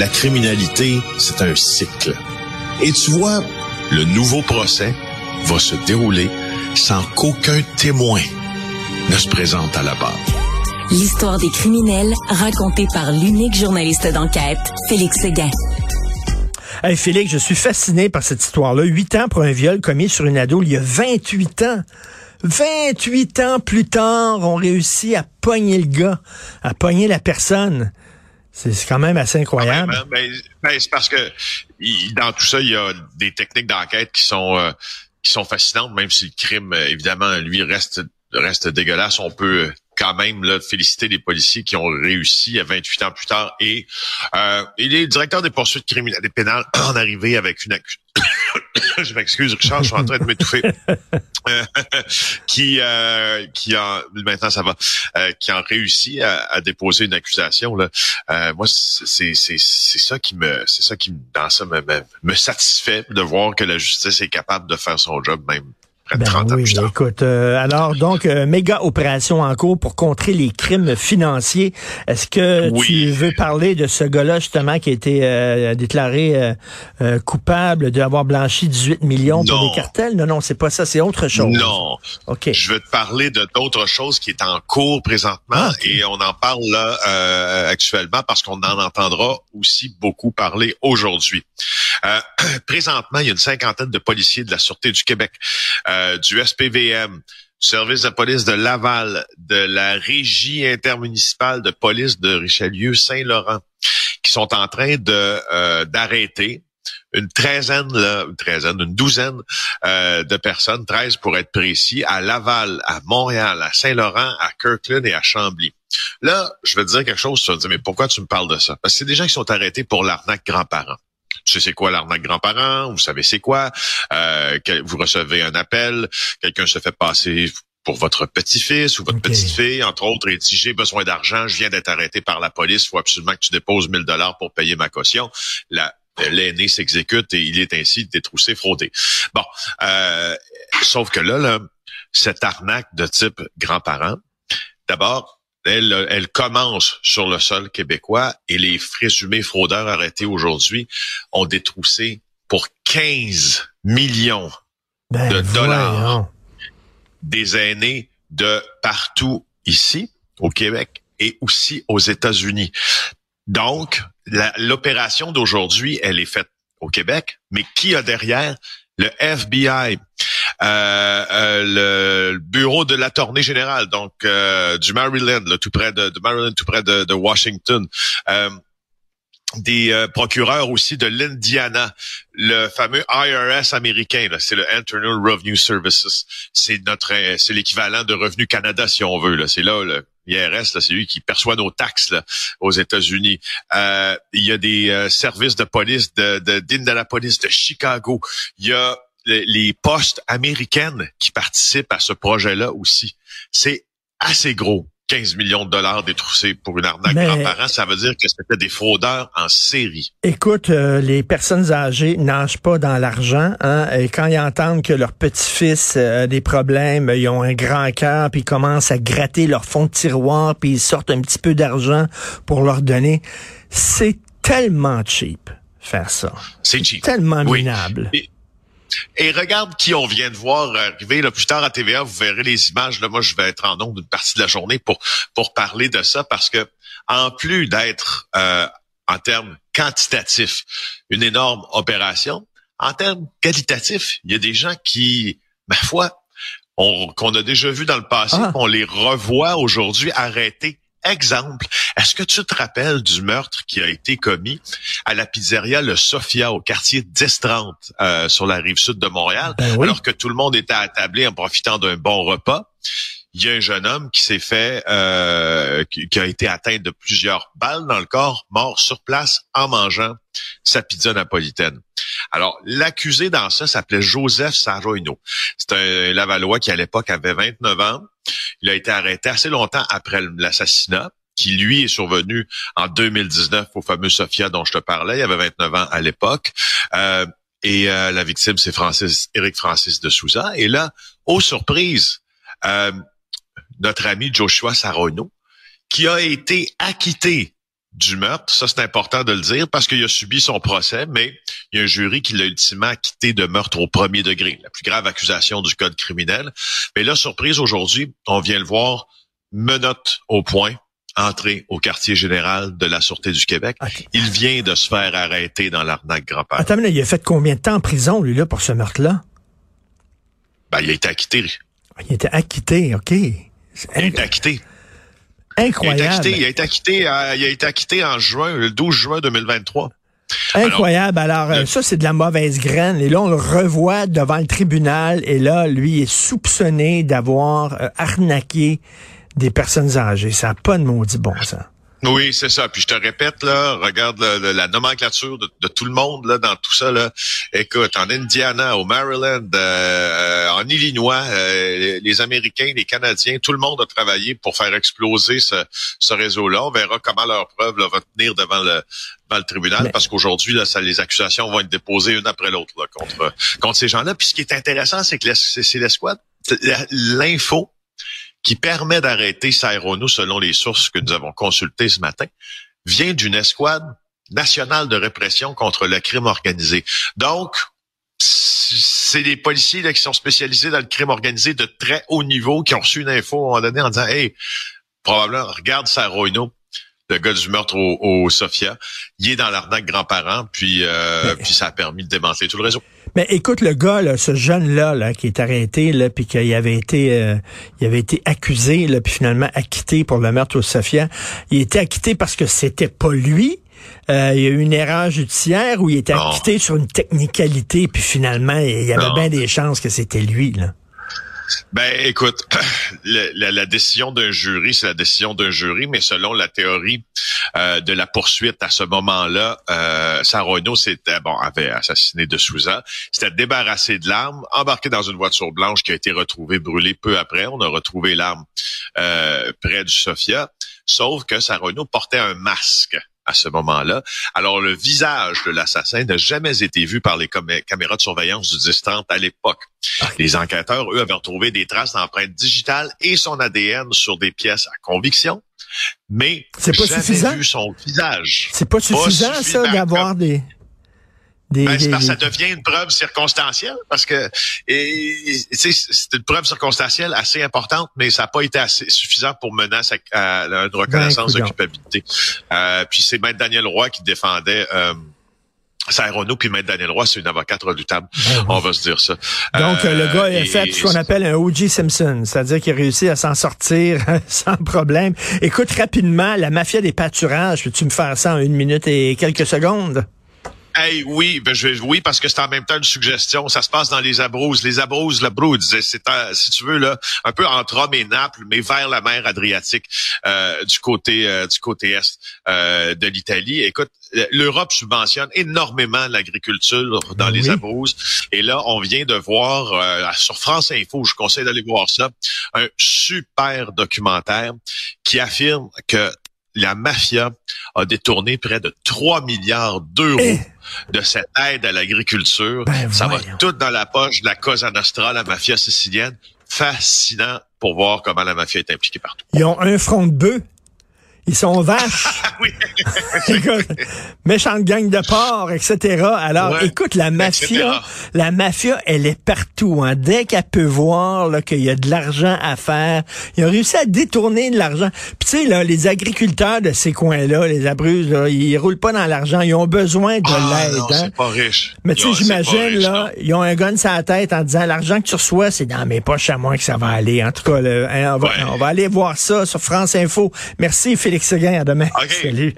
la criminalité, c'est un cycle. Et tu vois, le nouveau procès va se dérouler sans qu'aucun témoin ne se présente à la barre. L'histoire des criminels racontée par l'unique journaliste d'enquête, Félix Seguin. Hey Félix, je suis fasciné par cette histoire-là. Huit ans pour un viol commis sur une ado il y a 28 ans. 28 ans plus tard, on réussit à pogner le gars, à pogner la personne. C'est quand même assez incroyable. Hein? Ben, ben, c'est parce que dans tout ça, il y a des techniques d'enquête qui sont euh, qui sont fascinantes, même si le crime, euh, évidemment, lui reste reste dégueulasse. On peut quand même là, féliciter les policiers qui ont réussi à 28 ans plus tard. Et euh, il est directeur des poursuites criminelles et pénales en arrivé avec une accusation. je m'excuse, Richard, je suis en train de m'étouffer. Euh, qui euh, qui a maintenant ça va, euh, qui a réussi à, à, déposer une accusation là. Euh, moi, c'est c'est c'est ça qui me c'est ça qui dans ça me, me, me satisfait de voir que la justice est capable de faire son job même ben oui, écoute, euh, alors donc euh, méga opération en cours pour contrer les crimes financiers. Est-ce que tu veux parler de ce gars-là justement qui a été euh, déclaré coupable d'avoir blanchi 18 millions pour des cartels? Non, non, c'est pas ça, c'est autre chose. Non. Ok. Je veux te parler de d'autres choses qui est en cours présentement ah, et on en parle là actuellement parce qu'on en entendra aussi beaucoup parler aujourd'hui. présentement, il y a une cinquantaine de policiers de la sûreté du Québec. Euh, du SPVM, du service de police de Laval, de la régie intermunicipale de police de Richelieu-Saint-Laurent, qui sont en train de euh, d'arrêter une treizaine, là, une une douzaine euh, de personnes, 13 pour être précis, à Laval, à Montréal, à Saint-Laurent, à Kirkland et à Chambly. Là, je vais te dire quelque chose, tu vas te dire, mais pourquoi tu me parles de ça? Parce que c'est des gens qui sont arrêtés pour l'arnaque grands-parents. Tu sais c'est quoi l'arnaque grand-parent, vous savez c'est quoi, euh, vous recevez un appel, quelqu'un se fait passer pour votre petit-fils ou votre petite-fille, entre autres, et dit j'ai besoin d'argent, je viens d'être arrêté par la police, il faut absolument que tu déposes 1000 dollars pour payer ma caution. La, l'aîné s'exécute et il est ainsi détroussé, fraudé. Bon, euh, sauf que là, là, cette arnaque de type grand-parent, d'abord, elle, commence sur le sol québécois et les présumés fraudeurs arrêtés aujourd'hui ont détroussé pour 15 millions ben, de dollars. Des aînés de partout ici au Québec et aussi aux États-Unis. Donc, l'opération d'aujourd'hui, elle est faite au Québec, mais qui a derrière le FBI, le bureau de l'attorney général, donc euh, du Maryland, là, tout près de, Maryland, tout près de, de Washington. des procureurs aussi de l'Indiana, le fameux IRS américain, c'est le Internal Revenue Services. C'est notre, c'est l'équivalent de Revenu Canada si on veut. C'est là le IRS, c'est lui qui perçoit nos taxes là, aux États-Unis. il y a des services de police de d'Indianapolis, de Chicago. Il y a les postes américaines qui participent à ce projet-là aussi. C'est assez gros. 15 millions de dollars détroussés pour une arnaque grand-parent, ça veut dire que c'était des fraudeurs en série. Écoute, euh, les personnes âgées nagent pas dans l'argent, hein, et quand ils entendent que leur petit-fils euh, a des problèmes, ils ont un grand cœur, puis ils commencent à gratter leur fond de tiroir, puis ils sortent un petit peu d'argent pour leur donner. C'est tellement cheap faire ça. C'est cheap. Tellement minable. Et regarde qui on vient de voir arriver là plus tard à TVA. Vous verrez les images. Là, moi, je vais être en nombre d'une partie de la journée pour pour parler de ça parce que en plus d'être euh, en termes quantitatifs une énorme opération, en termes qualitatifs, il y a des gens qui, ma foi, qu'on a déjà vu dans le passé, ah. on les revoit aujourd'hui arrêtés Exemple, est-ce que tu te rappelles du meurtre qui a été commis à la pizzeria Le Sofia au quartier d'Estrante euh, sur la rive sud de Montréal, ben alors que tout le monde était attablé en profitant d'un bon repas? il y a un jeune homme qui s'est fait, euh, qui, a été atteint de plusieurs balles dans le corps, mort sur place en mangeant sa pizza napolitaine. Alors, l'accusé dans ça s'appelait Joseph Saroino. C'est un Lavallois qui, à l'époque, avait 29 ans. Il a été arrêté assez longtemps après l'assassinat qui lui est survenu en 2019 au fameux Sofia dont je te parlais. Il avait 29 ans à l'époque. Euh, et euh, la victime, c'est Francis, Éric Francis de Souza. Et là, aux surprises, euh, notre ami Joshua Sarono, qui a été acquitté du meurtre. Ça, c'est important de le dire parce qu'il a subi son procès, mais il y a un jury qui l'a ultimement acquitté de meurtre au premier degré, la plus grave accusation du code criminel. Mais là, surprise aujourd'hui, on vient le voir, menotte au point, entrée au quartier général de la Sûreté du Québec. Il vient de se faire arrêter dans l'arnaque grand-père. Attends, mais il a fait combien de temps en prison, lui, là, pour ce meurtre-là? Ben, il a été acquitté. Il a été acquitté, OK. Il a été acquitté. Incroyable. Il a été acquitté, il a été acquitté, en juin, le 12 juin 2023. Incroyable. Alors, euh, ça, c'est de la mauvaise graine. Et là, on le revoit devant le tribunal. Et là, lui est soupçonné d'avoir euh, arnaqué des personnes âgées. Ça n'a pas de maudit bon sens. Oui, c'est ça. Puis je te répète, là, regarde la nomenclature de, tout le monde là, dans tout ça. Là. Écoute, en Indiana, au Maryland, euh, euh, en Illinois, euh, les Américains, les Canadiens, tout le monde a travaillé pour faire exploser ce, ce réseau-là. On verra comment leur preuve là, va tenir devant le, devant le tribunal, parce qu'aujourd'hui, là, ça, les accusations vont être déposées une après l'autre contre, contre ces gens-là. Puis ce qui est intéressant, c'est que c'est l'escouade. L'info qui permet d'arrêter Sairono, selon les sources que nous avons consultées ce matin, vient d'une escouade nationale de répression contre le crime organisé. Donc, c'est des policiers qui sont spécialisés dans le crime organisé de très haut niveau, qui ont reçu une info à un moment donné en disant, hey, probablement, regarde Sairono, le gars du meurtre au, au Sofia, il est dans l'arnaque grands-parents, puis, euh, puis ça a permis de démanteler tout le réseau. Mais écoute, le gars, là, ce jeune-là, là, qui est arrêté, là, puis qu'il avait été, euh, il avait été accusé, là, puis finalement acquitté pour le meurtre au Sofia, il était acquitté parce que c'était pas lui. Euh, il y a eu une erreur judiciaire où il était acquitté sur une technicalité, puis finalement, il y avait bien des chances que c'était lui, là. Ben, écoute, la, décision d'un jury, c'est la décision d'un jury, mais selon la théorie euh, de la poursuite à ce moment-là, euh, s'était bon avait assassiné de Souza, s'était débarrassé de l'arme, embarqué dans une voiture blanche qui a été retrouvée brûlée peu après. On a retrouvé l'arme euh, près du Sofia, sauf que Renault portait un masque à ce moment-là. Alors, le visage de l'assassin n'a jamais été vu par les caméras de surveillance du 10-30 à l'époque. Les enquêteurs, eux, avaient retrouvé des traces d'empreintes digitales et son ADN sur des pièces à conviction, mais c'est pas suffisant. vu son visage. C'est pas suffisant, ça, d'avoir des... Ben, ça devient une preuve circonstancielle parce que c'est une preuve circonstancielle assez importante, mais ça n'a pas été assez suffisant pour mener à, une reconnaissance ben, de culpabilité. Euh, puis c'est Maître Daniel Roy qui défendait euh, Renault, puis Maître Daniel Roy, c'est une avocate redoutable. Ben On va se dire ça. Donc, le gars a fait ce qu'on appelle un O.J. Simpson, c'est-à-dire qu'il a réussi à s'en sortir sans problème. Écoute, rapidement, la mafia des pâturages, peux-tu me faire ça en une minute et quelques secondes? Hey, oui, ben je oui, parce que c'est en même temps une suggestion. Ça se passe dans les Abruzzes. Les Abruzzes, la Broods, c'est si tu veux là, un peu entre Rome et Naples, mais vers la mer Adriatique, euh, du côté euh, du côté est euh, de l'Italie. Écoute, l'Europe subventionne énormément l'agriculture dans ben les Abruzzes. Et là, on vient de voir sur France Info, je conseille d'aller voir ça, un super documentaire qui affirme que la mafia a détourné près de 3 milliards d'euros eh! de cette aide à l'agriculture. Ben ça va tout dans la poche de la Cosa Nostra, la mafia sicilienne. Fascinant pour voir comment la mafia est impliquée partout. Ils ont un front de bœuf ils sont vaches. oui. écoute, méchante gang de porcs, etc. Alors, écoute, la mafia, la mafia, elle est partout. Hein. Dès qu'elle peut voir qu'il y a de l'argent à faire, ils ont réussi à détourner de l'argent. Puis tu sais, là, les agriculteurs de ces coins-là, les abruzzes, là, ils roulent pas dans l'argent. Ils ont besoin de ah, l'aide. Hein. c'est pas riche. Mais tu sais, j'imagine, là, ils ont un gun sur la tête en disant, l'argent que tu reçois, c'est dans mes poches à moi que ça va aller. En tout cas, hein, on, va, on va aller voir ça sur France Info. Merci, Félix Seguin, à demain. Salut.